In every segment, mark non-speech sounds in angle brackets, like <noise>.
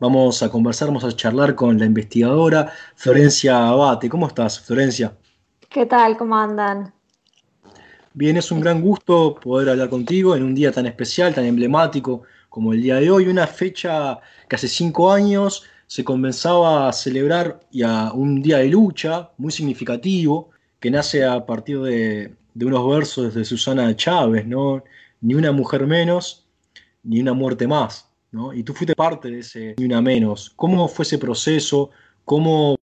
Vamos a conversar, vamos a charlar con la investigadora Florencia Abate. ¿Cómo estás, Florencia? ¿Qué tal? ¿Cómo andan? Bien, es un gran gusto poder hablar contigo en un día tan especial, tan emblemático como el día de hoy, una fecha que hace cinco años se comenzaba a celebrar y a un día de lucha muy significativo que nace a partir de, de unos versos de Susana Chávez, ¿no? Ni una mujer menos, ni una muerte más. Y tú fuiste parte de ese Ni Una Menos. ¿Cómo fue ese proceso? ¿Cómo,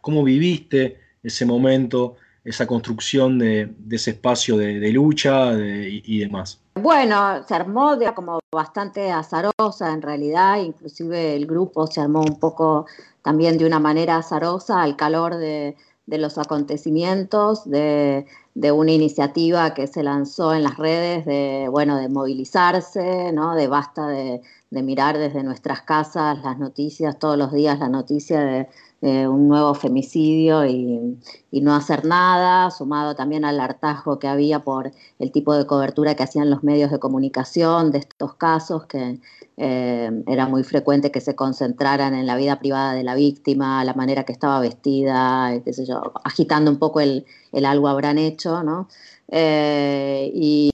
cómo viviste ese momento, esa construcción de, ese espacio de, lucha y, demás? Bueno, se armó de, como bastante azarosa en realidad, inclusive el grupo se armó un poco también de una manera azarosa al calor de, los acontecimientos, de, de, una iniciativa que se lanzó en las redes de, bueno, de movilizarse, ¿no? de basta de, de mirar desde nuestras casas las noticias, todos los días la noticia de, un nuevo femicidio y, no hacer nada, sumado también al hartazgo que había por el tipo de cobertura que hacían los medios de comunicación de estos casos, que eh, era muy frecuente que se concentraran en la vida privada de la víctima, la manera que estaba vestida, qué sé yo, agitando un poco el, algo habrán hecho, ¿no? Eh, y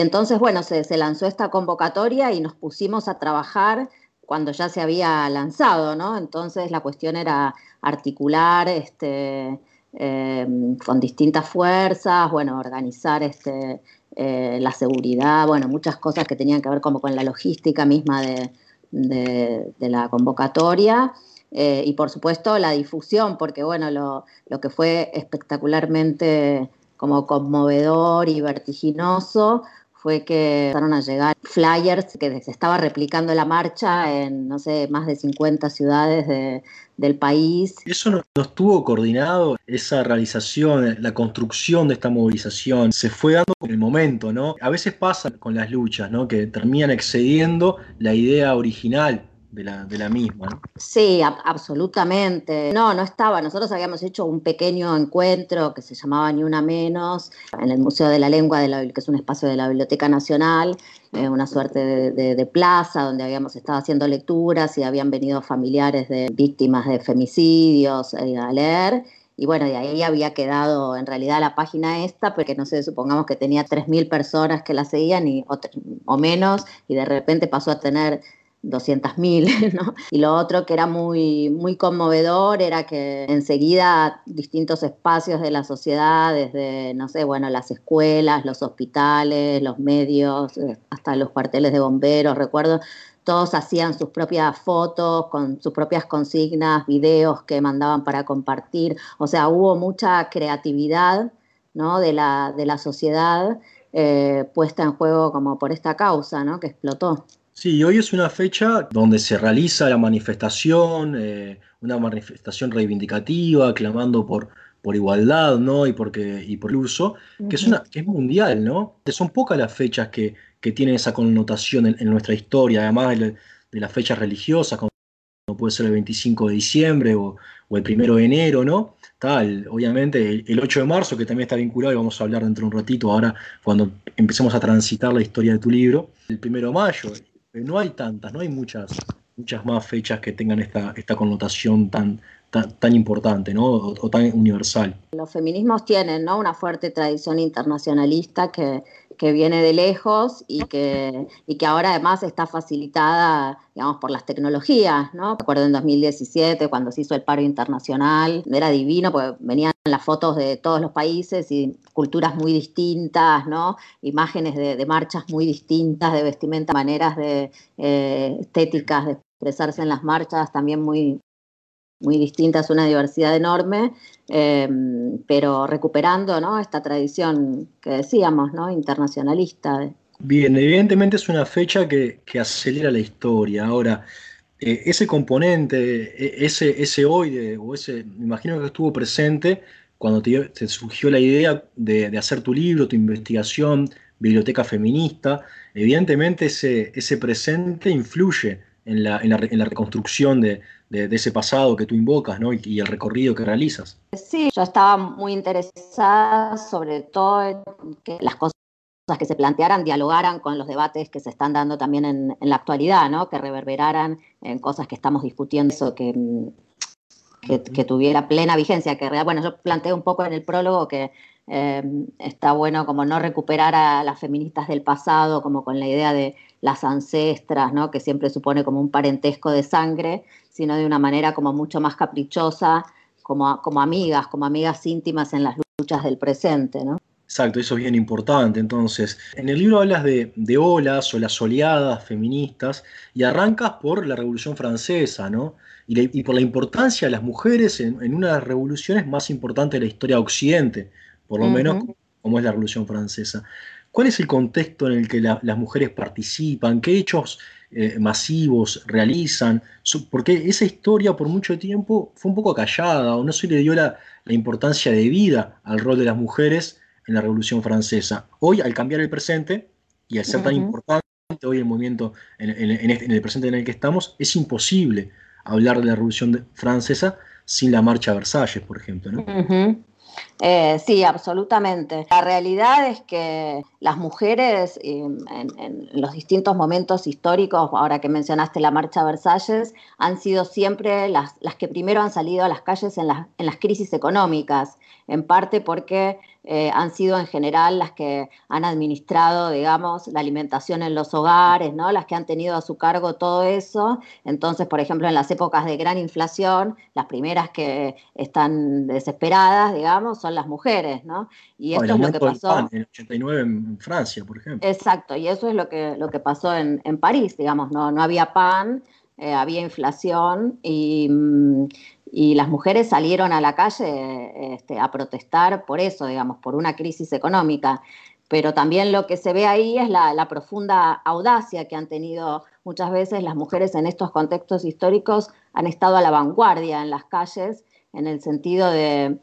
entonces, bueno, se, lanzó esta convocatoria y nos pusimos a trabajar cuando ya se había lanzado, ¿no? Entonces la cuestión era articular este, em, con distintas fuerzas, bueno, organizar este, eh, la seguridad, bueno, muchas cosas que tenían que ver como con la logística misma de, la convocatoria. Eh, y por supuesto la difusión, porque bueno, lo, lo que fue espectacularmente como conmovedor y vertiginoso fue que empezaron a llegar flyers que se estaba replicando la marcha en, no sé, más de 50 ciudades del país. ¿Eso no, estuvo coordinado, esa realización, la construcción de esta movilización? Se fue dando con el momento, ¿no? A veces pasa con las luchas, ¿no? Que terminan excediendo la idea original de la, misma. Sí, absolutamente. No, no estaba. Nosotros habíamos hecho un pequeño encuentro que se llamaba Ni Una Menos en el Museo de la Lengua, que es un espacio de la Biblioteca Nacional, eh, una suerte de, plaza donde habíamos estado haciendo lecturas y habían venido familiares de víctimas de femicidios eh, a leer. Y bueno, de ahí había quedado en realidad la página esta, porque no sé, supongamos que tenía 3.000 personas que la seguían y, o menos, y de repente pasó a tener 200.000, <laughs> ¿no? Y lo otro que era muy, muy conmovedor era que enseguida distintos espacios de la sociedad, desde, no sé, bueno, las escuelas, los hospitales, los medios, eh, hasta los cuarteles de bomberos, recuerdo, todos hacían sus propias fotos, con sus propias consignas, videos que mandaban para compartir. O sea, hubo mucha creatividad ¿no? de, la, de la sociedad eh, puesta en juego como por esta causa, ¿no? que explotó. Sí, hoy es una fecha donde se realiza la manifestación, eh, una manifestación reivindicativa, clamando por, por igualdad, ¿no? Y, porque, y por el uso, que, es una, que es mundial, ¿no? Son pocas las fechas que, que tienen esa connotación en, nuestra historia, además de, las fechas religiosas, como puede ser el 25 de diciembre o, el 1 de enero, ¿no? Tal, obviamente el, el, 8 de marzo, que también está vinculado, y vamos a hablar dentro de un ratito ahora, cuando empecemos a transitar la historia de tu libro, el 1 de mayo, no hay tantas, no hay muchas, muchas más fechas que tengan esta, esta connotación tan, tan, importante ¿no? o, tan universal. Los feminismos tienen ¿no? una fuerte tradición internacionalista que, que viene de lejos y que, y que ahora además está facilitada, digamos, por las tecnologías, ¿no? Recuerdo en 2017 cuando se hizo el paro internacional, era divino porque venían las fotos de todos los países y culturas muy distintas, ¿no? Imágenes de, marchas muy distintas, de vestimenta, maneras de eh, estéticas de expresarse en las marchas también muy, muy distintas, una diversidad enorme, eh, pero recuperando ¿no? esta tradición que decíamos, ¿no? internacionalista. Bien, evidentemente es una fecha que, acelera la historia. Ahora, eh, ese componente, e, ese, ese hoy, o ese, me imagino que estuvo presente cuando te, surgió la idea de, de, hacer tu libro, tu investigación, Biblioteca Feminista, evidentemente ese, ese presente influye en la, en la, reconstrucción de, ese pasado que tú invocas ¿no? y, el recorrido que realizas. Sí, yo estaba muy interesada sobre todo en que las cosas que se plantearan dialogaran con los debates que se están dando también en, la actualidad, ¿no? que reverberaran en cosas que estamos discutiendo, eso que, que, tuviera plena vigencia. Que, bueno, yo planteé un poco en el prólogo que eh, está bueno como no recuperar a las feministas del pasado, como con la idea de las ancestras, ¿no? que siempre supone como un parentesco de sangre, sino de una manera como mucho más caprichosa, como, como amigas, como amigas íntimas en las luchas del presente. ¿no? Exacto, eso es bien importante. Entonces, en el libro hablas de, olas o las oleadas feministas y arrancas por la Revolución Francesa, ¿no? Y, por la importancia de las mujeres en, una de las revoluciones más importantes de la historia de Occidente, por lo menos como es la Revolución Francesa. ¿Cuál es el contexto en el que las mujeres participan? ¿Qué hechos eh, masivos realizan? Porque esa historia por mucho tiempo fue un poco callada o no se le dio la, la importancia de vida al rol de las mujeres en la Revolución Francesa. Hoy, al cambiar el presente y al ser tan importante hoy el movimiento este, en, el presente en el que estamos, es imposible hablar de la Revolución Francesa sin la marcha a Versalles, por ejemplo. ¿no? Eh, sí, absolutamente. La realidad es que las mujeres en, los distintos momentos históricos, ahora que mencionaste la marcha a Versalles, han sido siempre las, las que primero han salido a las calles en las, en las crisis económicas, en parte porque eh, han sido en general las que han administrado, digamos, la alimentación en los hogares, ¿no? Las que han tenido a su cargo todo eso. Entonces, por ejemplo, en las épocas de gran inflación, las primeras que están desesperadas, digamos, son las mujeres, ¿no? Y esto es lo que pasó. en el 89 en Francia, por ejemplo. Exacto, y eso es lo que, lo que pasó en, París, digamos, no, no había pan. Eh, había inflación y, mm, y las mujeres salieron a la calle este, a protestar por eso, digamos, por una crisis económica. Pero también lo que se ve ahí es la, profunda audacia que han tenido muchas veces las mujeres en estos contextos históricos, han estado a la vanguardia en las calles, en el sentido de,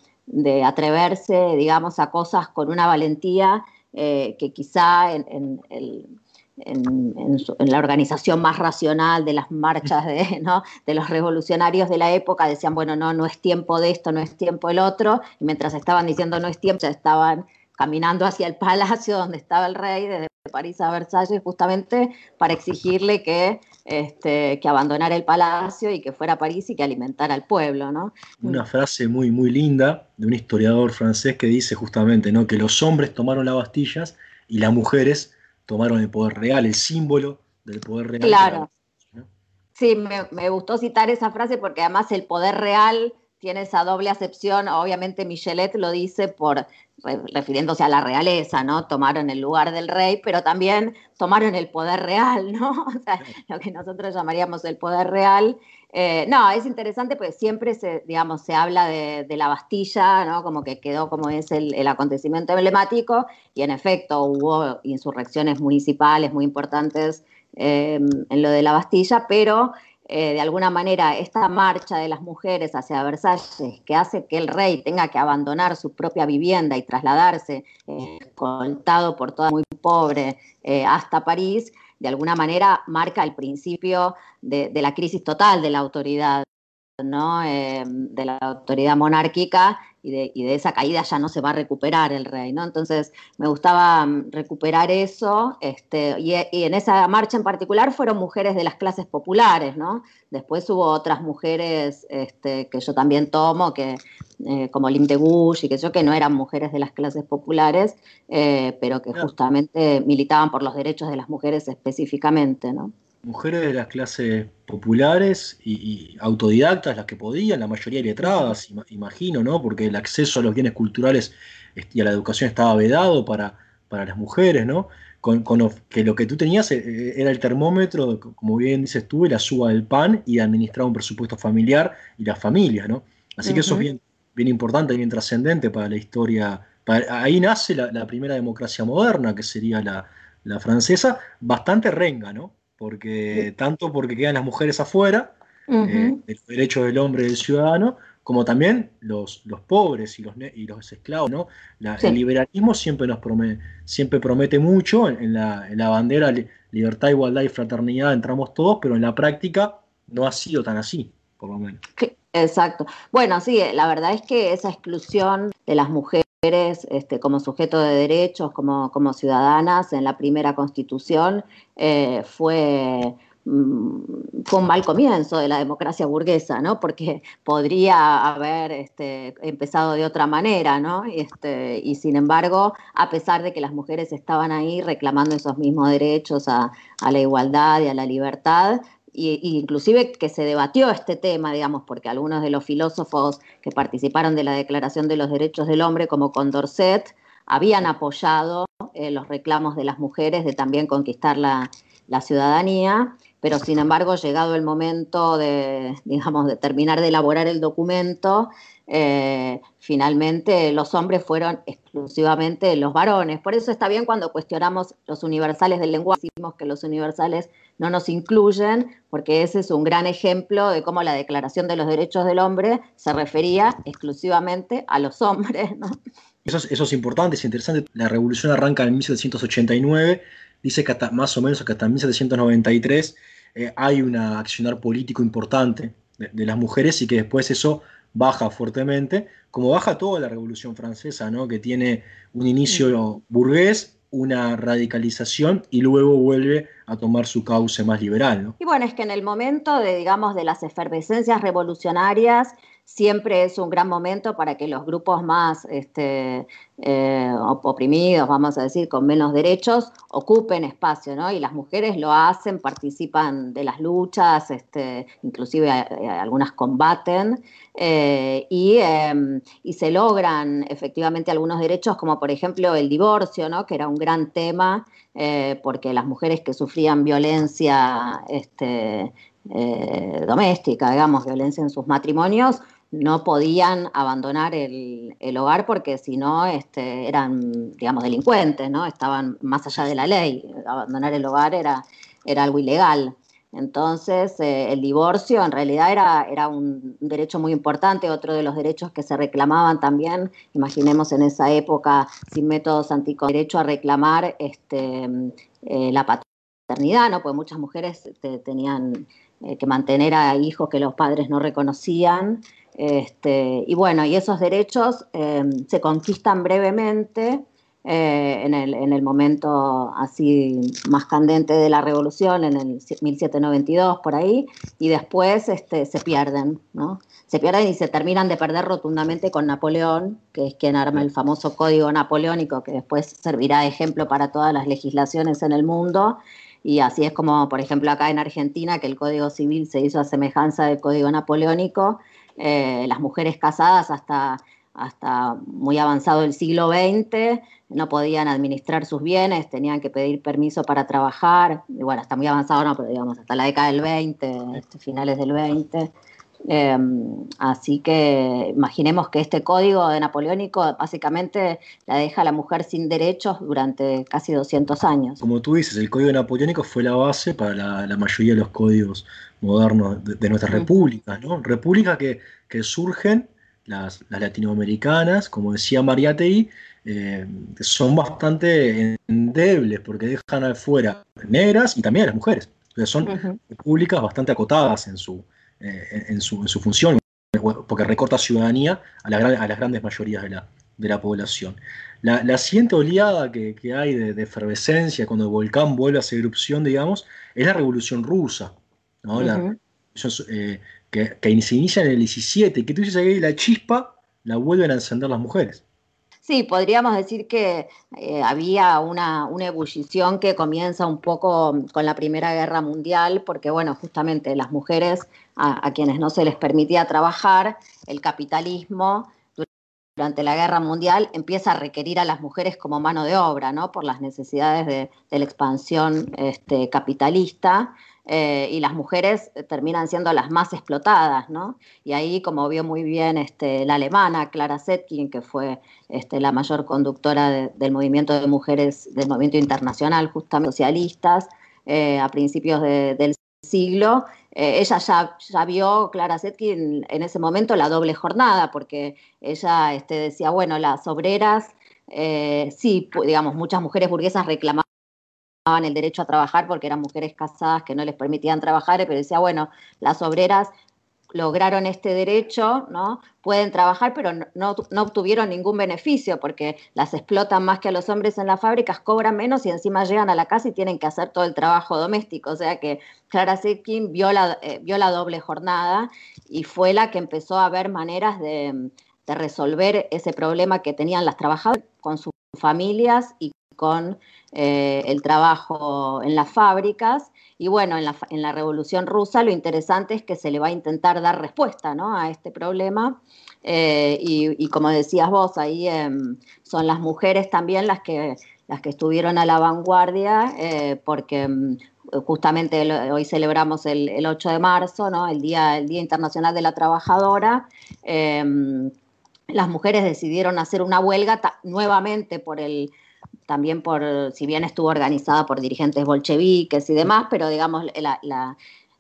atreverse, digamos, a cosas con una valentía eh, que quizá en el en, la organización más racional de las marchas <laughs> de, los revolucionarios de la época, decían, bueno, no, no es tiempo de esto, no es tiempo el otro, y mientras estaban diciendo no es tiempo, ya estaban caminando hacia el palacio donde estaba el rey, desde París a Versalles, justamente para exigirle que, este, que abandonara el palacio y que fuera a París y que alimentara al pueblo. ¿no? Una frase muy, muy linda de un historiador francés que dice justamente ¿no? que los hombres tomaron las Bastillas y las mujeres tomaron el poder real, el símbolo del poder real. Claro. Sí, me, gustó citar esa frase porque además el poder real tiene esa doble acepción. Obviamente Michelet lo dice por refiriéndose a la realeza, ¿no? Tomaron el lugar del rey, pero también tomaron el poder real, ¿no? <laughs> O sea, lo que nosotros llamaríamos el poder real eh, no, es interesante porque siempre se, digamos, se habla de, la Bastilla, ¿no? Como que quedó como es el, acontecimiento emblemático, y en efecto hubo insurrecciones municipales muy importantes em, en lo de la Bastilla, pero eh, de alguna manera esta marcha de las mujeres hacia Versalles, que hace que el rey tenga que abandonar su propia vivienda y trasladarse, eh, escoltado por toda muy pobre, hasta París, de alguna manera marca el principio de, la crisis total de la autoridad, ¿no? Eh, de la autoridad monárquica y de, esa caída ya no se va a recuperar el rey, ¿no? Entonces me gustaba mm, recuperar eso, este, y, en esa marcha en particular fueron mujeres de las clases populares, ¿no? Después hubo otras mujeres este, que yo también tomo, que, eh, como Lim de y que yo, que no eran mujeres de las clases populares, eh, pero que justamente militaban por los derechos de las mujeres específicamente, ¿no? Mujeres de las clases populares y, autodidactas, las que podían, la mayoría letradas, imagino, ¿no? Porque el acceso a los bienes culturales y a la educación estaba vedado para, para las mujeres, ¿no? Con, que lo que tú tenías eh, eh, era el termómetro, como bien dices tú, la suba del pan y administrar un presupuesto familiar y la familia, ¿no? Así que eso es bien, bien importante, bien trascendente para la historia. ahí nace la, primera democracia moderna, que sería la, la francesa, bastante renga, ¿no? Porque tanto porque quedan las mujeres afuera, eh, de los derechos del hombre y del ciudadano, como también los, los pobres y los, y los esclavos. ¿no? El liberalismo siempre, nos promete, siempre promete mucho, en, la, en la bandera libertad, igualdad y fraternidad entramos todos, pero en la práctica no ha sido tan así, por lo menos. Exacto. Bueno, sí, la verdad es que esa exclusión de las mujeres este, como sujeto de derechos, como, como ciudadanas en la primera constitución, eh, fue Mm, un mal comienzo de la democracia burguesa, ¿no? Porque podría haber este, empezado de otra manera, ¿no? Este, y sin embargo, a pesar de que las mujeres estaban ahí reclamando esos mismos derechos a, la igualdad y a la libertad, y, inclusive que se debatió este tema, digamos, porque algunos de los filósofos que participaron de la Declaración de los Derechos del Hombre, como Condorcet, habían apoyado eh, los reclamos de las mujeres de también conquistar la, la ciudadanía pero sin embargo, llegado el momento de, <laughs> digamos, de terminar de elaborar el documento, eh, finalmente los hombres fueron exclusivamente los varones. Por eso está bien cuando cuestionamos los universales del lenguaje, decimos que los universales no nos incluyen, porque ese es un gran ejemplo de cómo la Declaración de los Derechos del Hombre se refería exclusivamente a los hombres. Eso, es, eso es importante, es interesante. La revolución arranca en 1789 dice que más o menos que hasta 1793 eh, hay un accionar político importante de, las mujeres y que después eso baja fuertemente, como baja toda la Revolución Francesa, ¿no? que tiene un inicio burgués, una radicalización y luego vuelve a tomar su cauce más liberal. Y bueno, es que en el momento de, digamos, de las efervescencias revolucionarias, siempre es un gran momento para que los grupos más este, eh, oprimidos, vamos a decir, con menos derechos, ocupen espacio, ¿no? Y las mujeres lo hacen, participan de las luchas, este, inclusive eh, algunas combaten, eh, y, em, y, se logran efectivamente algunos derechos, como por ejemplo el divorcio, ¿no? Que era un gran tema, porque las mujeres que sufrían violencia este, doméstica, digamos, violencia en sus matrimonios, no podían abandonar el, hogar porque si no este, eran, digamos, delincuentes, ¿no? Estaban más allá de la ley. Abandonar el hogar era, era algo ilegal. Entonces, eh, el divorcio en realidad era, era un derecho muy importante, otro de los derechos que se reclamaban también, imaginemos en esa época, sin métodos anticonceptivos, derecho a reclamar este, eh, la paternidad, ¿no? Porque muchas mujeres este, tenían eh, que mantener a hijos que los padres no reconocían. Este, y bueno, y esos derechos em, se conquistan brevemente eh, en, el, momento así más candente de la revolución, en el 1792 por ahí, y después este, se pierden, ¿no? Se pierden y se terminan de perder rotundamente con Napoleón, que es quien arma el famoso código napoleónico, que después servirá de ejemplo para todas las legislaciones en el mundo. Y así es como, por ejemplo, acá en Argentina, que el Código Civil se hizo a semejanza del Código Napoleónico, eh, las mujeres casadas hasta, hasta muy avanzado el siglo XX no podían administrar sus bienes, tenían que pedir permiso para trabajar, y bueno, hasta muy avanzado no, pero digamos hasta la década del 20, este, finales del 20. Em, así que imaginemos que este código de napoleónico básicamente la deja a la mujer sin derechos durante casi 200 años. Como tú dices, el código napoleónico fue la base para la, mayoría de los códigos modernos de, nuestras repúblicas, ¿no? Repúblicas que, surgen, las, latinoamericanas, como decía Mariátegui, eh, son bastante endebles porque dejan afuera negras y también a las mujeres. son repúblicas bastante acotadas en su, eh, en, su, función, porque recorta ciudadanía a, las grandes mayorías de la, población. La, siguiente oleada que, hay de, efervescencia cuando el volcán vuelve a hacer erupción, digamos, es la revolución rusa, eh, que, se inicia en el 17, que tú dices que la chispa la vuelven a encender las mujeres. Sí, podríamos decir que eh, había una, ebullición que comienza un poco con la Primera Guerra Mundial, porque bueno, justamente las mujeres a, quienes no se les permitía trabajar, el capitalismo durante la guerra mundial empieza a requerir a las mujeres como mano de obra, ¿no? Por las necesidades de, la expansión este, capitalista. Eh, y las mujeres terminan siendo las más explotadas, ¿no? Y ahí, como vio muy bien este, la alemana Clara Zetkin, que fue este, la mayor conductora del movimiento de mujeres, del movimiento internacional, justamente socialistas, eh, a principios del siglo, eh, ella ya, ya, vio, Clara Zetkin, en ese momento la doble jornada, porque ella este, decía, bueno, las obreras, sí, digamos, muchas mujeres burguesas reclamaban el derecho a trabajar porque eran mujeres casadas que no les permitían trabajar, pero decía, bueno, las obreras lograron este derecho, ¿no? Pueden trabajar, pero no, obtuvieron ningún beneficio porque las explotan más que a los hombres en las fábricas, cobran menos y encima llegan a la casa y tienen que hacer todo el trabajo doméstico. O sea que Clara Zetkin vio la, eh, vio la doble jornada y fue la que empezó a ver maneras de, resolver ese problema que tenían las trabajadoras con sus familias y con eh, el trabajo en las fábricas y bueno, en la, Revolución Rusa lo interesante es que se le va a intentar dar respuesta ¿no? a este problema. Eh, y, como decías vos, ahí em, son las mujeres también las que, las que estuvieron a la vanguardia, eh, porque em, justamente hoy celebramos el, el, 8 de marzo, ¿no? el, día, el Día Internacional de la Trabajadora. Em, las mujeres decidieron hacer una huelga nuevamente por el también por, si bien estuvo organizada por dirigentes bolcheviques y demás, pero digamos,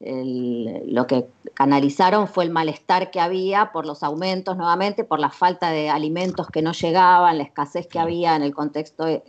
lo que canalizaron fue el malestar que había por los aumentos nuevamente, por la falta de alimentos que no llegaban, la escasez que había en el contexto eh,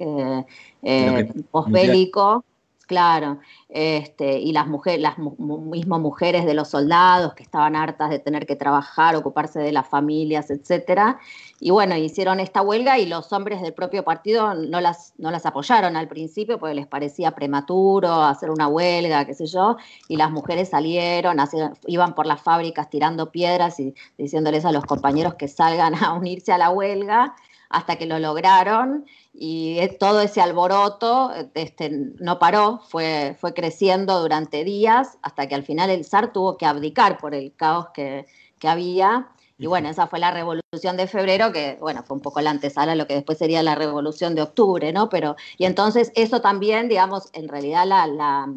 eh, posbélico. Claro, este, y las mujeres, las mismas mujeres de los soldados que estaban hartas de tener que trabajar, ocuparse de las familias, etcétera. Y bueno, hicieron esta huelga y los hombres del propio partido no las, no las apoyaron al principio porque les parecía prematuro hacer una huelga, qué sé yo, y las mujeres salieron, iban por las fábricas tirando piedras y diciéndoles a los compañeros que salgan a unirse a la huelga hasta que lo lograron y todo ese alboroto este, no paró, fue, fue creciendo durante días hasta que al final el zar tuvo que abdicar por el caos que, que había. Y bueno, esa fue la revolución de febrero, que bueno, fue un poco la antesala a lo que después sería la revolución de octubre, ¿no? Pero, y entonces eso también, digamos, en realidad la, la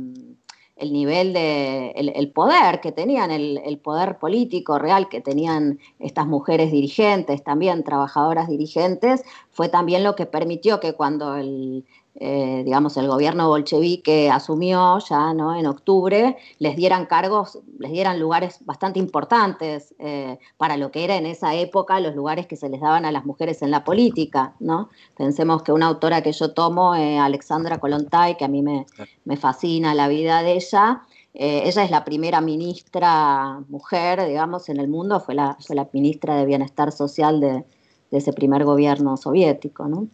el nivel de el, poder que tenían, el, el, poder político real que tenían estas mujeres dirigentes, también trabajadoras dirigentes, fue también lo que permitió que cuando el, eh, digamos, el gobierno bolchevique asumió ya ¿no? en octubre, les dieran cargos, les dieran lugares bastante importantes eh, para lo que era en esa época los lugares que se les daban a las mujeres en la política. ¿no? Pensemos que una autora que yo tomo, eh, Alexandra Kolontai, que a mí me, me fascina la vida de ella, ella es la primera ministra mujer, digamos, en el mundo, fue la, fue la ministra de Bienestar Social de, de ese primer gobierno soviético. ¿no?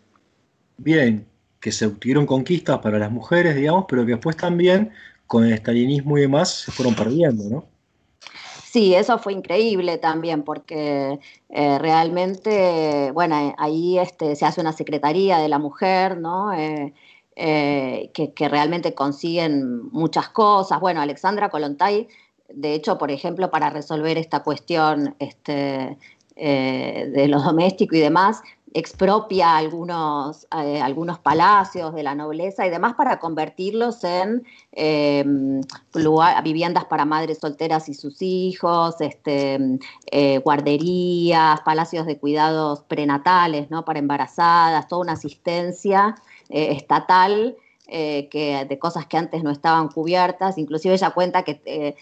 Bien, que se obtuvieron conquistas para las mujeres, digamos, pero que después también con el estalinismo y demás se fueron perdiendo, ¿no? Sí, eso fue increíble también, porque eh, realmente, bueno, ahí este, se hace una secretaría de la mujer, ¿no? Eh, eh, que, realmente consiguen muchas cosas. Bueno, Alexandra Kolontai, de hecho, por ejemplo, para resolver esta cuestión este, de lo doméstico y demás, expropia algunos, eh, algunos palacios de la nobleza y demás para convertirlos en eh, viviendas para madres solteras y sus hijos, este, eh, guarderías, palacios de cuidados prenatales ¿no? para embarazadas, toda una asistencia estatal eh, que, de cosas que antes no estaban cubiertas. Inclusive ella cuenta que eh,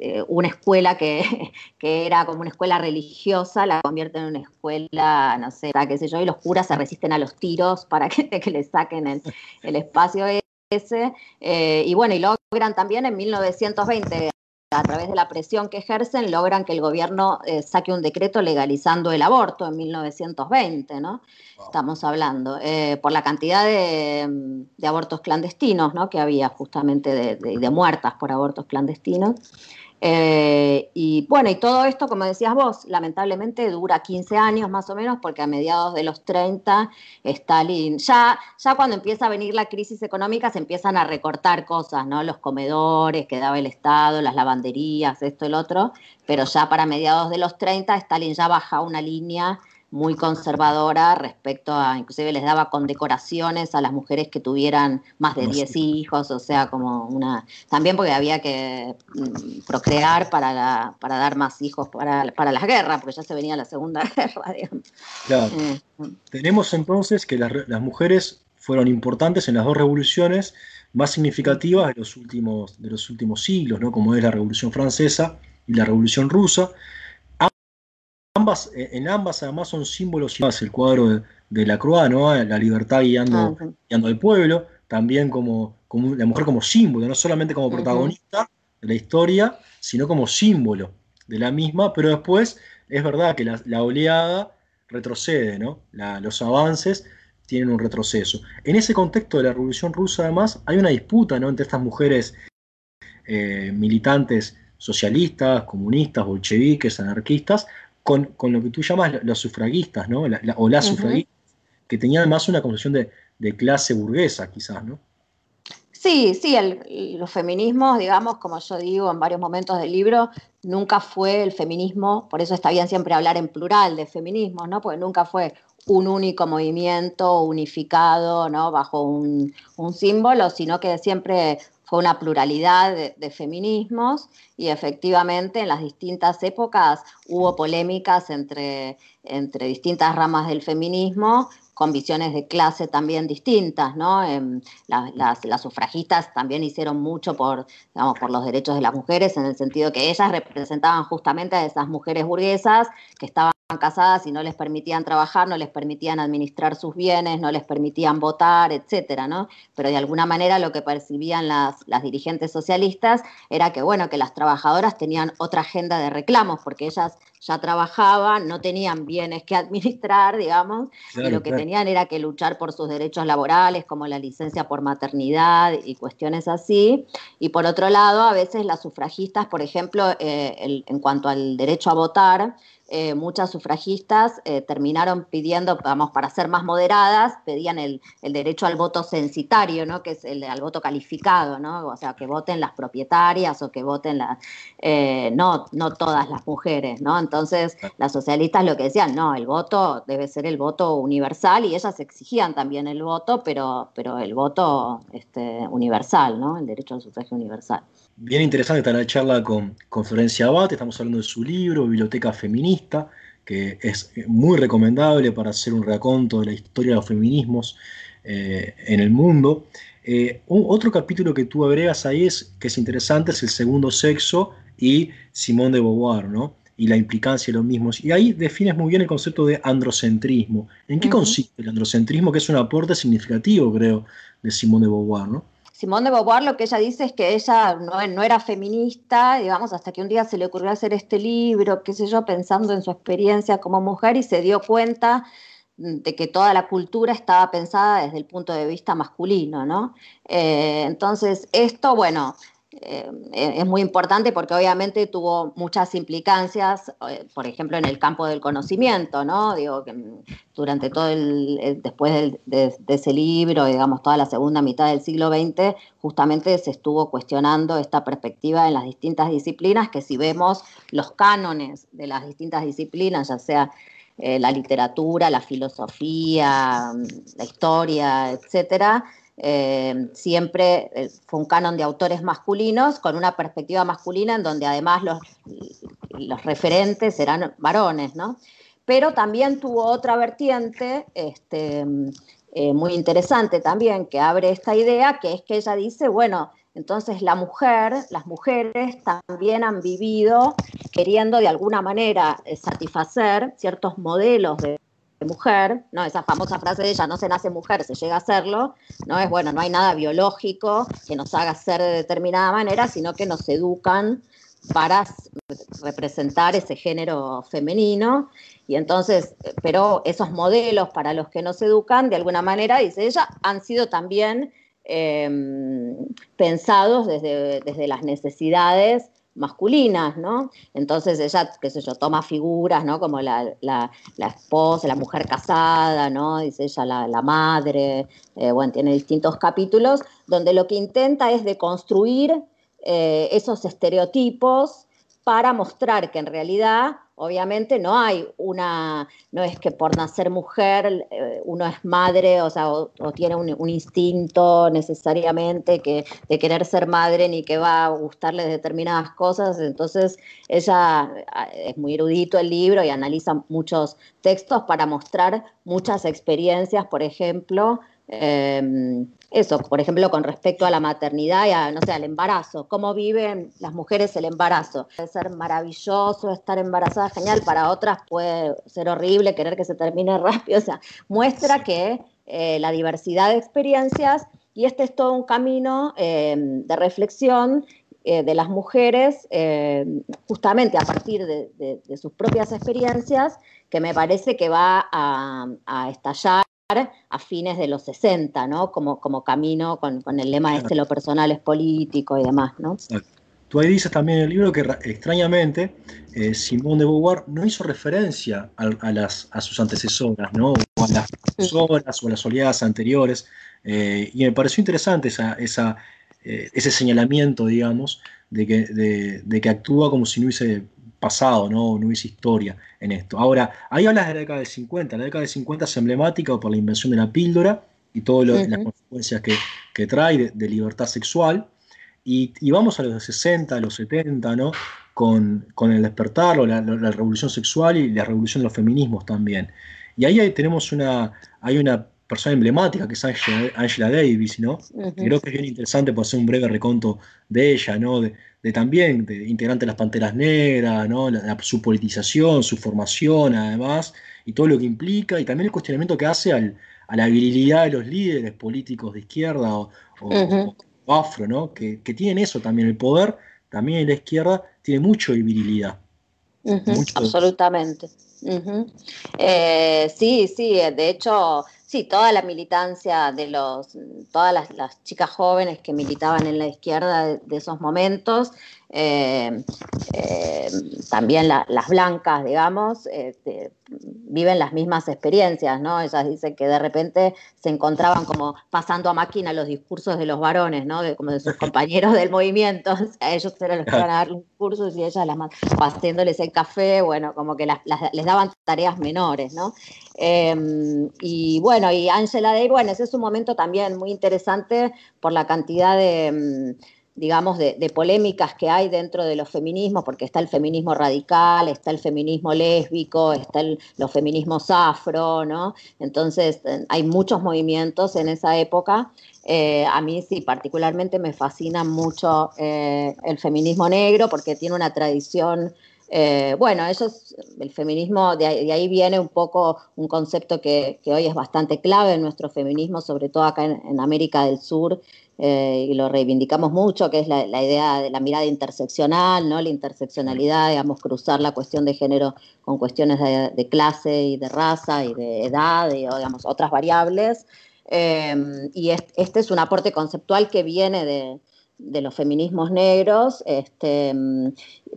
eh, una escuela que, <laughs> que, era como una escuela religiosa la convierte en una escuela, no sé, qué sé yo, y los curas se resisten a los tiros para <laughs> que, que le saquen el, el espacio ese. y bueno, y logran también en 1920 a través de la presión que ejercen, logran que el gobierno eh, saque un decreto legalizando el aborto en 1920, ¿no? Estamos hablando, eh, por la cantidad de, abortos clandestinos, ¿no? Que había justamente de, de muertas por abortos clandestinos. Eh, y bueno, y todo esto, como decías vos, lamentablemente dura 15 años más o menos, porque a mediados de los 30, Stalin, ya, ya cuando empieza a venir la crisis económica, se empiezan a recortar cosas, ¿no? Los comedores que daba el Estado, las lavanderías, esto, el otro, pero ya para mediados de los 30, Stalin ya baja una línea muy conservadora respecto a, inclusive les daba condecoraciones a las mujeres que tuvieran más de 10 hijos, o sea, como una, también porque había que mm, procrear para, para dar más hijos para, para las guerras, porque ya se venía la Segunda <laughs> Guerra, digamos. Claro. Eh, Tenemos entonces que las, las mujeres fueron importantes en las dos revoluciones más significativas de los últimos, de los últimos siglos, ¿no? como es la Revolución Francesa y la Revolución Rusa, eh, en ambas además son símbolos, el cuadro de, la ¿no? la libertad guiando, ah, guiando al pueblo, también como, la mujer como símbolo, no solamente como protagonista de la historia, sino como símbolo de la misma, pero después es verdad que la, oleada retrocede, ¿no? los avances tienen un retroceso. En ese contexto de la Revolución Rusa, además, hay una disputa ¿no? entre estas mujeres eh, militantes socialistas, comunistas, bolcheviques, anarquistas, con, lo que tú llamas los sufragistas, ¿no? o las sufragistas, que tenían más una concepción de, de clase burguesa, quizás, ¿no? Sí, sí, los feminismos, digamos, como yo digo en varios momentos del libro, nunca fue el feminismo, por eso está bien siempre hablar en plural de feminismos, ¿no? Porque nunca fue un único movimiento unificado, ¿no? Bajo un, símbolo, sino que siempre fue una pluralidad de, feminismos y efectivamente en las distintas épocas hubo polémicas entre, entre distintas ramas del feminismo con visiones de clase también distintas, ¿no? Em, las, sufragistas también hicieron mucho por, digamos, por los derechos de las mujeres, en el sentido que ellas representaban justamente a esas mujeres burguesas que estaban casadas y no les permitían trabajar, no les permitían administrar sus bienes, no les permitían votar, etcétera, ¿no? Pero de alguna manera lo que percibían las, las dirigentes socialistas era que, bueno, que las trabajadoras tenían otra agenda de reclamos, porque ellas ya trabajaban, no tenían bienes que <laughs> administrar, digamos, y lo que tenían era que luchar por sus derechos laborales, como la licencia por maternidad y cuestiones así. Y por otro lado, a veces las sufragistas, por ejemplo, eh, en cuanto al derecho a votar, eh, muchas sufragistas eh, terminaron pidiendo, vamos, para ser más moderadas, pedían el, derecho al voto censitario, ¿no? que es el al voto calificado, ¿no? o sea, que voten las propietarias o que voten las, eh, no, no todas las mujeres, ¿no? Entonces, las socialistas lo que decían, no, el voto debe ser el voto universal y ellas exigían también el voto, pero, pero el voto este, universal, ¿no? El derecho al sufragio universal. Bien interesante esta la charla con, con Florencia Abad, estamos hablando de su libro, Biblioteca Feminista, que es muy recomendable para hacer un raconto de la historia de los feminismos eh, en el mundo. Eh, otro capítulo que tú agregas ahí es que es interesante, es el segundo sexo y Simón de Beauvoir, ¿no? Y la implicancia de los mismos. Y ahí defines muy bien el concepto de androcentrismo. ¿En qué consiste el androcentrismo? Que es un aporte significativo, creo, de Simón de Beauvoir, ¿no? Simón de Beauvoir lo que ella dice es que ella no, era feminista, digamos, hasta que un día se le ocurrió hacer este libro, qué sé yo, pensando en su experiencia como mujer y se dio cuenta de que toda la cultura estaba pensada desde el punto de vista masculino, ¿no? Eh, entonces, esto, bueno, eh, es muy importante porque obviamente tuvo muchas implicancias, eh, por ejemplo, en el campo del conocimiento, ¿no? Digo que durante todo el, después de, ese libro, digamos, toda la segunda mitad del siglo XX, justamente se estuvo cuestionando esta perspectiva en las distintas disciplinas, que si vemos los cánones de las distintas disciplinas, ya sea eh, la literatura, la filosofía, la historia, etcétera, eh, siempre eh, fue un canon de autores masculinos con una perspectiva masculina en donde además los, los referentes eran varones, ¿no? Pero también tuvo otra vertiente este, eh, muy interesante también que abre esta idea, que es que ella dice, bueno, entonces la mujer, las mujeres también han vivido queriendo de alguna manera satisfacer ciertos modelos de mujer, ¿no? Esa famosa frase de ella, no se nace mujer, se llega a serlo, ¿no? Es bueno, no hay nada biológico que nos haga ser de determinada manera, sino que nos educan para representar ese género femenino. Y entonces, pero esos modelos para los que nos educan, de alguna manera, dice ella, han sido también em, pensados desde, desde las necesidades masculinas, ¿no? Entonces ella, qué sé yo, toma figuras, ¿no? Como la, esposa, la mujer casada, ¿no? Dice ella, la, madre, eh, bueno, tiene distintos capítulos, donde lo que intenta es deconstruir eh, esos estereotipos para mostrar que en realidad obviamente no hay una, no es que por nacer mujer eh, uno es madre, o sea, o, tiene un, instinto necesariamente que, de querer ser madre ni que va a gustarle determinadas cosas. Entonces, ella es muy erudito el libro y analiza muchos textos para mostrar muchas experiencias, por ejemplo, eh, eso, por ejemplo, con respecto a la maternidad y a, no sé, al embarazo, cómo viven las mujeres el embarazo. Puede ser maravilloso estar embarazada, genial, para otras puede ser horrible querer que se termine <laughs> rápido, o sea, muestra que eh, la diversidad de experiencias y este es todo un camino eh, de reflexión eh, de las mujeres, eh, justamente a partir de, sus propias experiencias, que me parece que va a, estallar a fines de los 60, ¿no? Como, como camino con, el lema este, lo personal es político y demás, ¿no? Tú ahí dices también en el libro que extrañamente eh, Simone de Beauvoir no hizo referencia a, las, a sus antecesoras, ¿no? O a las profesoras o a las oleadas anteriores. Eh, y me pareció interesante esa, esa, eh, ese señalamiento, digamos, de que, de, que actúa como si no hubiese pasado, ¿no? no hubiese historia en esto. Ahora, ahí hablas de la década del 50. La década del 50 es emblemática por la invención de la píldora y todas las consecuencias que, que trae de, libertad sexual. Y, y, vamos a los 60, a los 70, ¿no? Con, con el despertar, o la, la, revolución sexual y la revolución de los feminismos también. Y ahí tenemos una, hay una persona emblemática que es Angela, Davis, ¿no? Creo que es bien interesante por hacer un breve reconto de ella, ¿no? De, también, de integrante de las Panteras Negras, ¿no? su politización, su formación, además, y todo lo que implica, y también el cuestionamiento que hace a la virilidad de los líderes políticos de izquierda o, afro, ¿no? Que, tienen eso también, el poder también en la izquierda tiene mucho de virilidad. Absolutamente. Eh, sí, sí, de hecho sí, toda la militancia de los, todas las, chicas jóvenes que militaban en la izquierda de, esos momentos, eh, eh, también las blancas, digamos, este, viven las mismas experiencias, ¿no? Ellas dicen que de repente se encontraban como pasando a máquina los discursos de los varones, ¿no? como de sus compañeros del movimiento, <laughs> a ellos eran los que iban a dar los discursos y ellas las haciéndoles el café, bueno, como que les daban tareas menores, ¿no? Em, y bueno, y Angela Day, bueno, ese es un momento también muy interesante por la cantidad de em, digamos, de, polémicas que hay dentro de los feminismos, porque está el feminismo radical, está el feminismo lésbico, está los feminismos afro, ¿no? Entonces, hay muchos movimientos en esa época. Eh, a mí sí, particularmente me fascina mucho eh, el feminismo negro porque tiene una tradición eh, bueno, es el feminismo, de ahí, viene un poco un concepto que, hoy es bastante clave en nuestro feminismo, sobre todo acá en América del Sur eh, y lo reivindicamos mucho, que es la, idea de la mirada interseccional, ¿no? la interseccionalidad, digamos, cruzar la cuestión de género con cuestiones de, clase y de raza y de edad y digamos, otras variables. Em, y este es un aporte conceptual que viene de, los feminismos negros, este,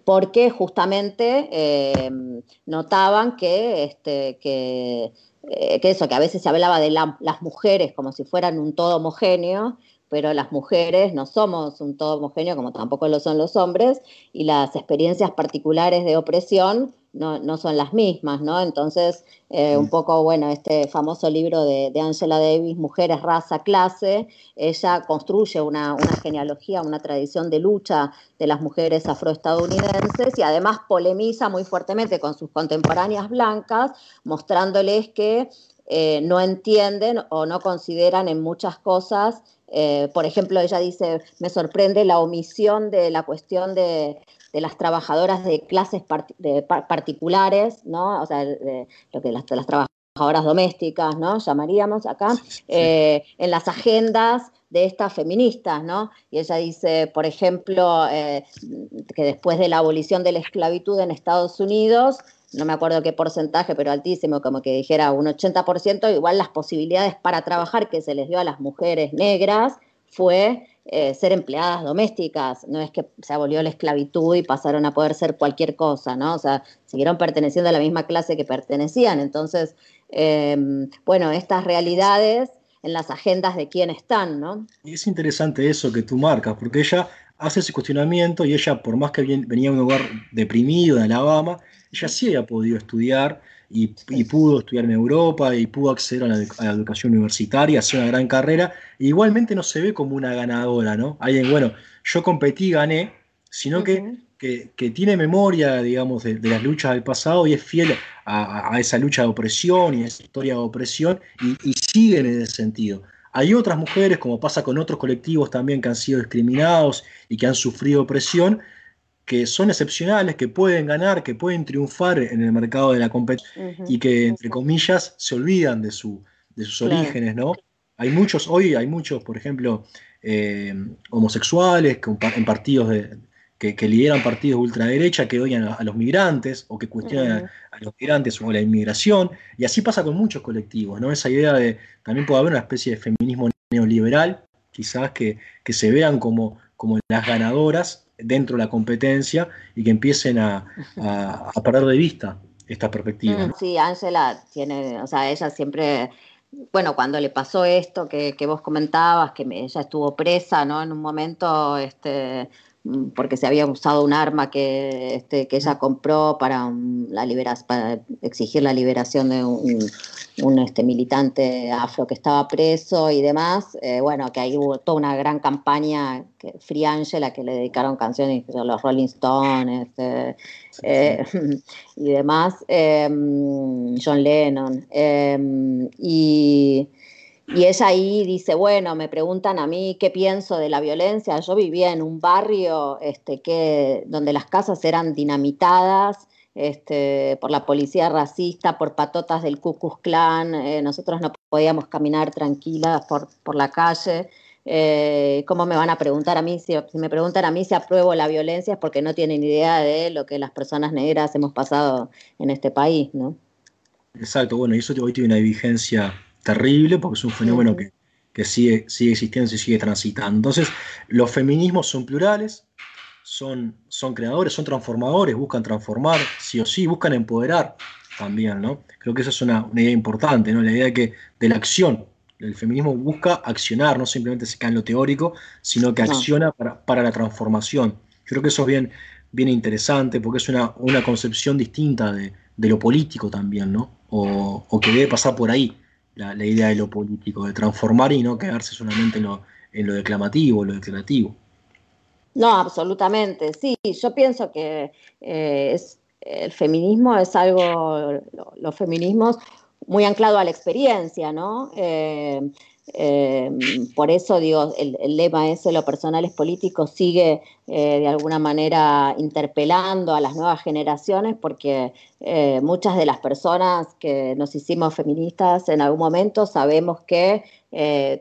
porque justamente em, notaban que, este, que, eh, que, eso, que a veces se hablaba de las mujeres como si fueran un todo homogéneo, pero las mujeres no somos un todo homogéneo como tampoco lo son los hombres y las experiencias particulares de opresión no, son las mismas, ¿no? Entonces, eh, un poco, bueno, este famoso libro de, Angela Davis, Mujeres, Raza, Clase, ella construye una, una, genealogía, una tradición de lucha de las mujeres afroestadounidenses y además polemiza muy fuertemente con sus contemporáneas blancas, mostrándoles que eh, no entienden o no consideran en muchas cosas eh, por ejemplo, ella dice, me sorprende la omisión de la cuestión de, las trabajadoras de clases particulares, ¿no? O sea, lo que las, trabajadoras domésticas, ¿no? Llamaríamos acá, eh, en las agendas de estas feministas, ¿no? Y ella dice, por ejemplo, eh, que después de la abolición de la esclavitud en Estados Unidos, no me acuerdo qué porcentaje, pero altísimo, como que dijera un 80%, igual las posibilidades para trabajar que se les dio a las mujeres negras fue eh, ser empleadas domésticas, no es que se abolió la esclavitud y pasaron a poder ser cualquier cosa, ¿no? O sea, siguieron perteneciendo a la misma clase que pertenecían. Entonces, em, bueno, estas realidades en las agendas de quién están, ¿no? Y es interesante eso que tú marcas, porque ella hace ese cuestionamiento y ella, por más que venía de un lugar deprimido en Alabama, ella sí había podido estudiar y, pudo estudiar en Europa y pudo acceder a la, educación universitaria, hacer una gran carrera. E igualmente no se ve como una ganadora, ¿no? Alguien, bueno, yo competí, gané, sino que, que, tiene memoria, digamos, de, las luchas del pasado y es fiel a, esa lucha de opresión y a esa historia de opresión y, y sigue en ese sentido. Hay otras mujeres, como pasa con otros colectivos también que han sido discriminados y que han sufrido opresión, que son excepcionales, que pueden ganar, que pueden triunfar en el mercado de la competencia y que, entre comillas, se olvidan de, su, de sus orígenes, ¿no? Hay muchos, hoy hay muchos, por ejemplo, eh, homosexuales, en partidos de, que, lideran partidos de ultraderecha que odian a, los migrantes o que cuestionan a, los migrantes o la inmigración. Y así pasa con muchos colectivos, ¿no? Esa idea de también puede haber una especie de feminismo neoliberal, quizás que, que se vean como, como las ganadoras dentro de la competencia y que empiecen a, perder de vista esta perspectiva. Mm, sí, Ángela tiene, o sea, ella siempre bueno, cuando le pasó esto que, que vos comentabas, que ella estuvo presa, ¿no? En un momento, este, porque se había usado un arma que, este, que ella compró para, la para exigir la liberación de un, este, militante afro que estaba preso y demás. Eh, bueno, que ahí hubo toda una gran campaña, que, Free Angela, que le dedicaron canciones a los Rolling Stones este, eh, <laughs> y demás, em, John Lennon. Em, y y ella ahí dice, bueno, me preguntan a mí qué pienso de la violencia. Yo vivía en un barrio este, que, donde las casas eran dinamitadas este, por la policía racista, por patotas del Ku Klux Klan. Eh, nosotros no podíamos caminar tranquilas por, por la calle. Eh, ¿Cómo me van a preguntar a mí? Si, me preguntan a mí si apruebo la violencia es porque no tienen idea de lo que las personas negras hemos pasado en este país, ¿no? Exacto, bueno, y eso hoy tiene una vigencia terrible porque es un fenómeno que, sigue, sigue existiendo y sigue transitando. Entonces, los feminismos son plurales, son, son creadores, son transformadores, buscan transformar, sí o sí, buscan empoderar también, ¿no? Creo que esa es una, idea importante, ¿no? La idea de que de la acción, el feminismo busca accionar, no simplemente se cae en lo teórico, sino que acciona para, la transformación. creo que eso es bien, bien interesante porque es una, una concepción distinta de, lo político también, ¿no? O, o, que debe pasar por ahí la, idea de lo político, de transformar y no quedarse solamente en lo, en lo declamativo, lo declarativo. No, absolutamente, sí, yo pienso que eh, es, el feminismo es algo, los feminismos muy anclado a la experiencia, ¿no? Eh, eh, por eso digo, el, lema ese, lo personal es político, sigue eh, de alguna manera interpelando a las nuevas generaciones porque eh, muchas de las personas que nos hicimos feministas en algún momento sabemos que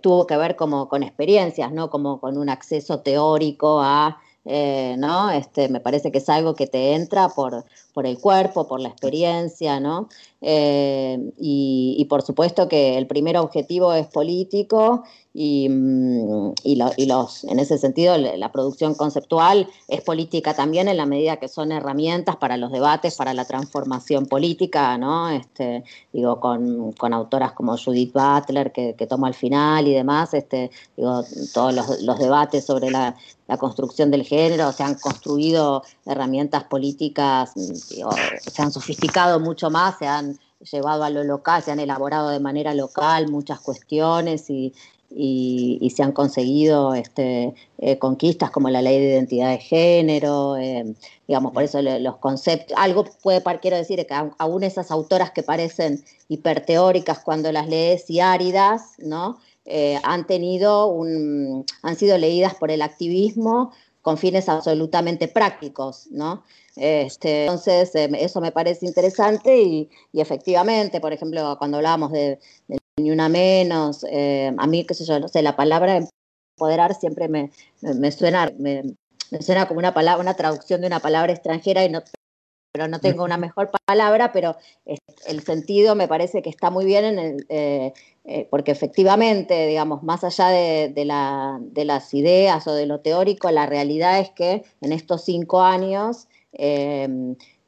tuvo que ver como con experiencias, ¿no? Como con un acceso teórico a eh, ¿no? Este, me parece que es algo que te entra por, por el cuerpo, por la experiencia, ¿no? Eh, y, por supuesto que el primer objetivo es político y, mm, y, los, en ese sentido la producción conceptual es política también en la medida que son herramientas para los debates, para la transformación política, ¿no? Este, digo, con, con autoras como Judith Butler que, que toma al final y demás, este, digo, todos los, debates sobre la, la construcción del género, se han construido herramientas políticas, se han sofisticado mucho más, se han llevado a lo local, se han elaborado de manera local muchas cuestiones y, se han conseguido este, eh, conquistas como la ley de identidad de género, eh, digamos, por eso los conceptos, algo puede, quiero decir, que aún esas autoras que parecen hiperteóricas cuando las lees y áridas, ¿no? Eh, han tenido un, han sido leídas por el activismo con fines absolutamente prácticos, ¿no? Este, entonces, eh, eso me parece interesante y, efectivamente, por ejemplo, cuando hablábamos de, ni una menos, eh, a mí, qué sé yo, no sé, la palabra empoderar siempre me, suena, me, suena como una palabra, una traducción de una palabra extranjera y no, pero no tengo una mejor palabra, pero el sentido me parece que está muy bien en eh, eh, porque efectivamente, digamos, más allá de, las ideas o de lo teórico, la realidad es que en estos cinco años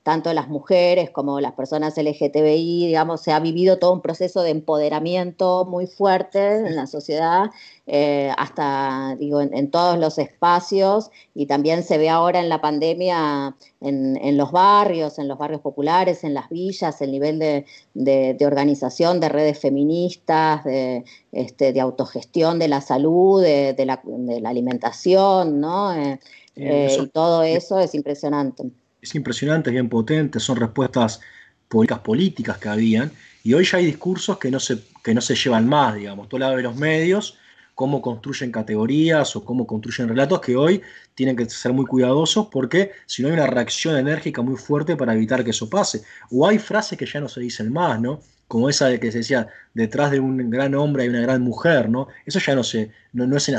tanto las mujeres como las personas LGTBI, digamos, se ha vivido todo un proceso de empoderamiento muy fuerte en la sociedad, eh, hasta, digo, en, todos los espacios, y también se ve ahora en la pandemia en, los barrios, en los barrios populares, en las villas, el nivel de, organización de redes feministas, de, este, de autogestión de la salud, de, la, alimentación, ¿no? Eh, eh, todo eso es impresionante es impresionante, es bien potente, son respuestas políticas políticas que habían, y hoy ya hay discursos que no se, que no se llevan más, digamos. Todo lado de los medios, cómo construyen categorías o cómo construyen relatos que hoy tienen que ser muy cuidadosos porque si no hay una reacción enérgica muy fuerte para evitar que eso pase. O hay frases que ya no se dicen más, ¿no? Como esa de que se decía, detrás de un gran hombre hay una gran mujer, ¿no? Eso ya no se, no, no es en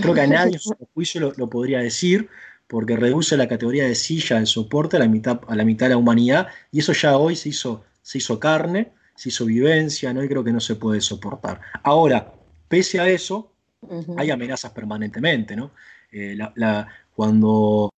creo que a nadie en su juicio lo, podría decir, porque reduce la categoría de silla, el soporte, a la mitad, a la mitad de la humanidad, y eso ya hoy se hizo, se hizo carne, se hizo vivencia, ¿no? Y creo que no se puede soportar. Ahora, pese a eso, hay amenazas permanentemente, ¿no? Eh, cuando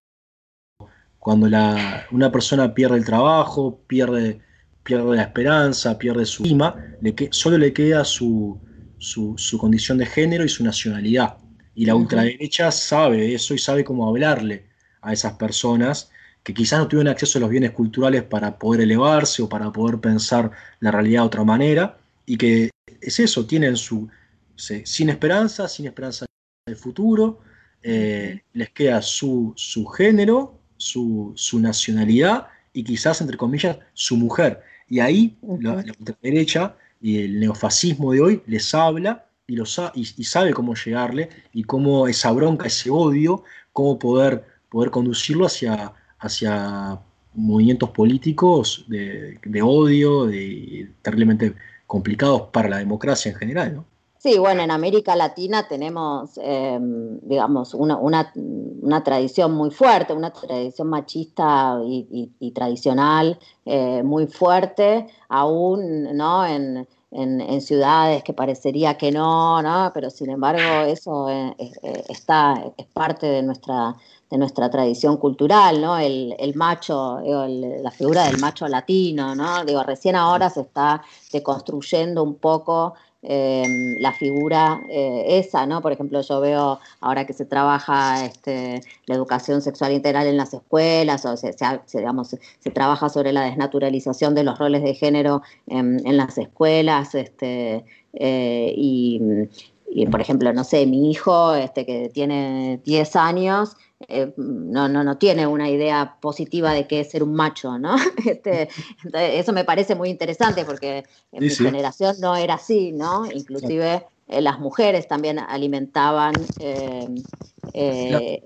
cuando la, una persona pierde el trabajo, pierde, pierde la esperanza, pierde su clima, le que, solo le queda su, su, condición de género y su nacionalidad. Y la ultraderecha sabe eso y sabe cómo hablarle a esas personas que quizás no tuvieron acceso a los bienes culturales para poder elevarse o para poder pensar la realidad de otra manera, y que es eso, tienen su, sin esperanza, sin esperanza del futuro, eh, les queda su, su género, su, su, nacionalidad y quizás, entre comillas, su mujer. Y ahí la, derecha y el neofascismo de hoy les habla y, lo y, sabe cómo llegarle y cómo esa bronca, ese odio, cómo poder, poder conducirlo hacia, hacia movimientos políticos de, odio, terriblemente complicados para la democracia en general. Sí, bueno, en América Latina tenemos, em, digamos, una, tradición muy fuerte, una tradición machista y, tradicional eh, muy fuerte, aún, ¿no? En, ciudades que parecería que no, ¿no? Pero sin embargo eso eh, eh, está, es parte de nuestra, de nuestra tradición cultural, ¿no? El, macho, la figura del macho latino, ¿no? Digo, recién ahora se está deconstruyendo un poco Em, la figura eh, esa, ¿no? Por ejemplo, yo veo ahora que se trabaja este, la educación sexual integral en las escuelas, o se, digamos, se trabaja sobre la desnaturalización de los roles de género en, las escuelas, este, eh, y, y, por ejemplo, no sé, mi hijo, este, que tiene 10 años, eh, no, no, no tiene una idea positiva de qué es ser un macho, ¿no? <laughs> Este, eso me parece muy interesante porque en mi generación no era así, ¿no? Inclusive eh, las mujeres también alimentaban... Eh,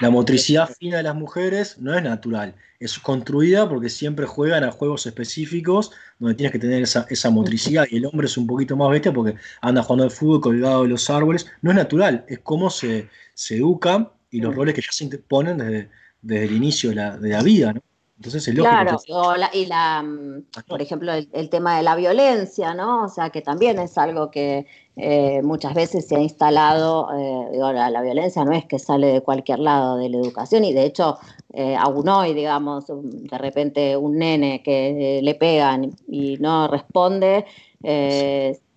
la, motricidad fina de las mujeres no es natural, es construida porque siempre juegan a juegos específicos donde tienes que tener esa, esa motricidad y el hombre es un poquito más bestia porque anda jugando al fútbol colgado de los árboles, no es natural, es como se, se educa y los mm. roles que ya se imponen desde, desde el inicio de la, de la vida, ¿no? Entonces es lógico. Claro, y la, mm, por ejemplo, el, tema de la violencia, ¿no? O sea, que también es algo que eh, muchas veces se ha instalado, eh, digo, la, violencia no es que sale de cualquier lado de la educación y de hecho, eh, aún hoy, digamos, de repente un nene que le pegan y no responde,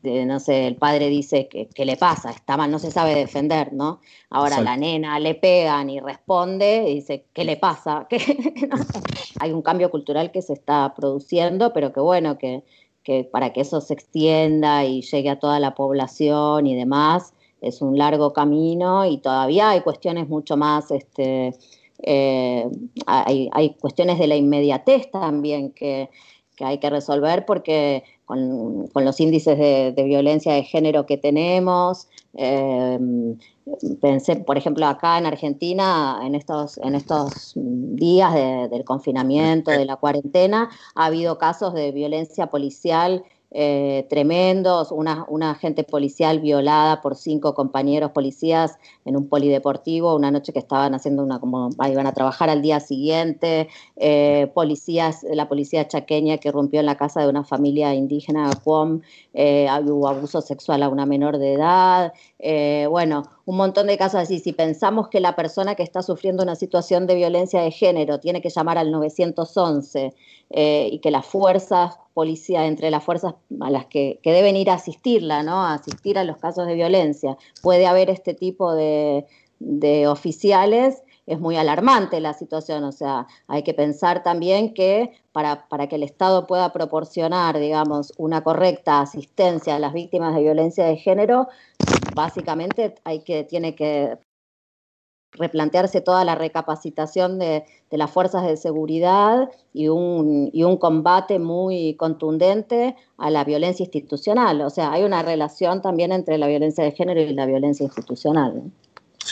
no sé, el padre dice que, le pasa, está mal, no se sabe defender, ¿no? Ahora la nena le pegan y responde y dice, ¿qué le pasa? <laughs> <laughs> Hay un cambio cultural que se está produciendo, pero que bueno, que, para que eso se extienda y llegue a toda la población y demás, es un largo camino y todavía hay cuestiones mucho más, este, eh, hay, hay cuestiones de la inmediatez también que, que hay que resolver porque con, los índices de, violencia de género que tenemos. Eh, pensé, por ejemplo, acá en Argentina, en estos, en estos días del confinamiento, de la cuarentena, ha habido casos de violencia policial eh, tremendos, una, una, agente policial violada por cinco compañeros policías en un polideportivo, una noche que estaban haciendo una, como iban a trabajar al día siguiente, eh, policías, la policía chaqueña que rompió en la casa de una familia indígena, Cuom, eh, hubo abuso sexual a una menor de edad, bueno, un montón de casos así. Si pensamos que la persona que está sufriendo una situación de violencia de género tiene que llamar al 911 eh, y que las fuerzas policía, entre las fuerzas a las que, deben ir a asistirla, ¿no? A asistir a los casos de violencia, puede haber este tipo de, de oficiales es muy alarmante la situación. O sea, hay que pensar también que para, para, que el Estado pueda proporcionar, digamos, una correcta asistencia a las víctimas de violencia de género, básicamente hay que, tiene que replantearse toda la recapacitación de, las fuerzas de seguridad y un, y un, combate muy contundente a la violencia institucional. O sea, hay una relación también entre la violencia de género y la violencia institucional.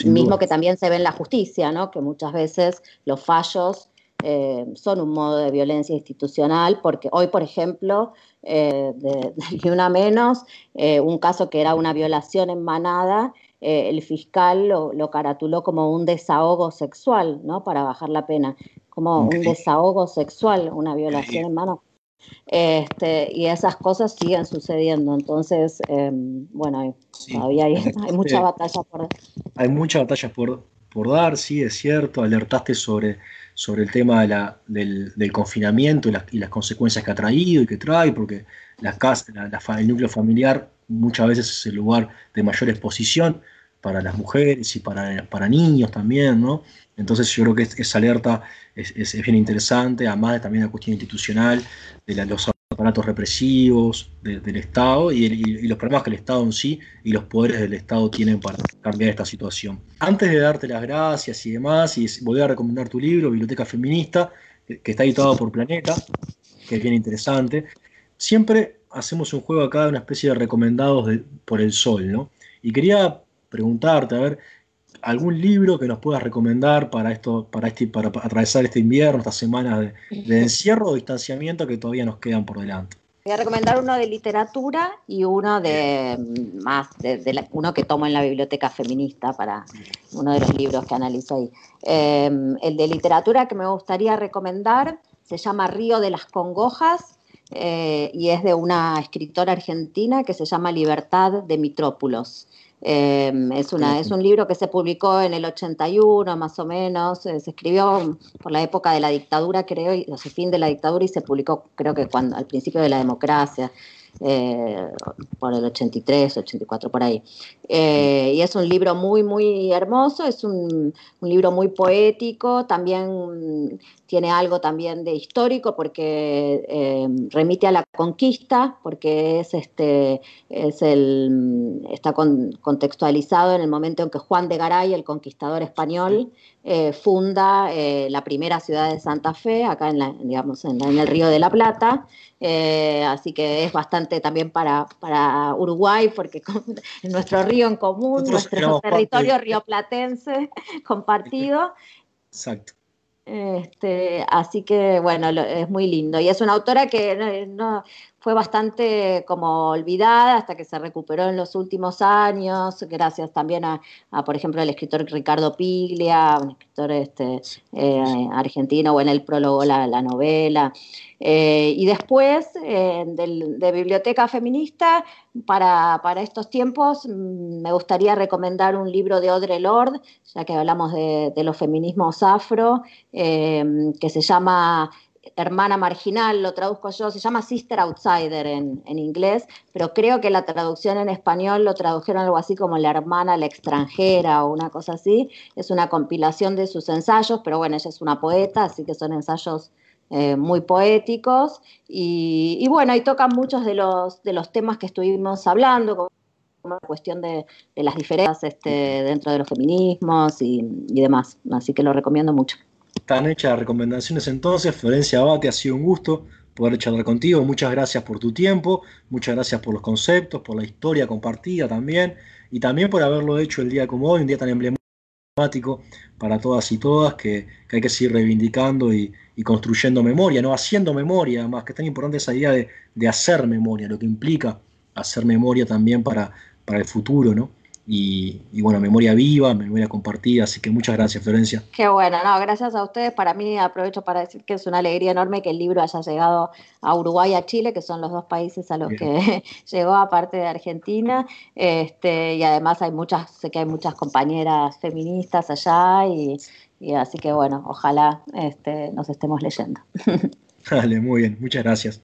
Mismo que también se ve en la justicia, ¿no? que muchas veces los fallos eh, son un modo de violencia institucional, porque hoy, por ejemplo, eh, de, una menos, eh, un caso que era una violación en manada, eh, el fiscal lo, caratuló como un desahogo sexual, ¿no? Para bajar la pena, como un desahogo sexual, una violación en mano. Este, y esas cosas siguen sucediendo, entonces, em, bueno, todavía hay, <laughs> mucha batalla por dar. Hay mucha batalla por, por dar, sí, es cierto, alertaste sobre, sobre el tema de la, del, confinamiento y las, consecuencias que ha traído y que trae, porque la casa, el núcleo familiar muchas veces es el lugar de mayor exposición para las mujeres y para, para niños también, ¿no? Entonces yo creo que esa alerta es, bien interesante, además de también la cuestión institucional, de los aparatos represivos del Estado y, los problemas que el Estado en sí y los poderes del Estado tienen para cambiar esta situación. Antes de darte las gracias y demás, y voy a recomendar tu libro, Biblioteca Feminista, que está editado por Planeta, que es bien interesante, siempre hacemos un juego acá de una especie de recomendados por el sol, ¿no? Y quería preguntarte, a ver, algún libro que nos puedas recomendar para esto, para este, para atravesar este invierno, estas semanas de, encierro o distanciamiento que todavía nos quedan por delante. Voy a recomendar uno de literatura y uno de más, uno que tomo en la biblioteca feminista para uno de los libros que analizo ahí. Em, el de literatura que me gustaría recomendar se llama Río de las Congojas eh, y es de una escritora argentina que se llama Libertad de Mitrópulos. Em, es, una, es un libro que se publicó en el 81 más o menos, eh, se escribió por la época de la dictadura creo, y, o sea, fin de la dictadura y se publicó creo que cuando, al principio de la democracia. Eh, por el 83, 84, por ahí. Eh, y es un libro muy, muy hermoso, es un, libro muy poético, también tiene algo también de histórico porque eh, remite a la conquista, porque es este, es el, está contextualizado en el momento en que Juan de Garay, el conquistador español, funda la primera ciudad de Santa Fe, acá en, digamos, en el Río de la Plata, eh, así que es bastante también para, para Uruguay, porque <laughs> en nuestro río en común, nuestro territorio rioplatense <laughs> compartido. Exacto. Este, así que bueno, es muy lindo. Y es una autora que no, fue bastante como olvidada hasta que se recuperó en los últimos años, gracias también a, por ejemplo, el escritor Ricardo Piglia, un escritor este, eh, argentino, o en el prólogo la, la novela. Eh, y después, eh, de Biblioteca Feminista, para, estos tiempos, mm, me gustaría recomendar un libro de Audre Lorde, ya que hablamos de, los feminismos afro, que se llama Hermana Marginal, lo traduzco yo, se llama Sister Outsider en, en, inglés, pero creo que la traducción en español lo tradujeron algo así como La hermana la extranjera o una cosa así. Es una compilación de sus ensayos, pero bueno, ella es una poeta, así que son ensayos eh, muy poéticos y, bueno, ahí tocan muchos de los, de los temas que estuvimos hablando, como la cuestión de, las diferencias este, dentro de los feminismos y, demás. Así que lo recomiendo mucho. Están hechas recomendaciones entonces. Florencia Abate, ha sido un gusto poder charlar contigo. Muchas gracias por tu tiempo, muchas gracias por los conceptos, por la historia compartida también y también por haberlo hecho el día como hoy, un día tan emblemático para todas y todas que, hay que seguir reivindicando y, construyendo memoria, ¿no? Haciendo memoria, además, que es tan importante esa idea de, de, hacer memoria, lo que implica hacer memoria también para, para el futuro, ¿no? Y, bueno, memoria viva, memoria compartida, así que muchas gracias, Florencia. Qué bueno, no, gracias a ustedes. Para mí aprovecho para decir que es una alegría enorme que el libro haya llegado a Uruguay y a Chile, que son los dos países a los que <laughs> llegó aparte de Argentina. Este, y además hay muchas, sé que hay muchas compañeras feministas allá y, y así que bueno, ojalá este, nos estemos leyendo. <laughs> Dale, muy bien, muchas gracias.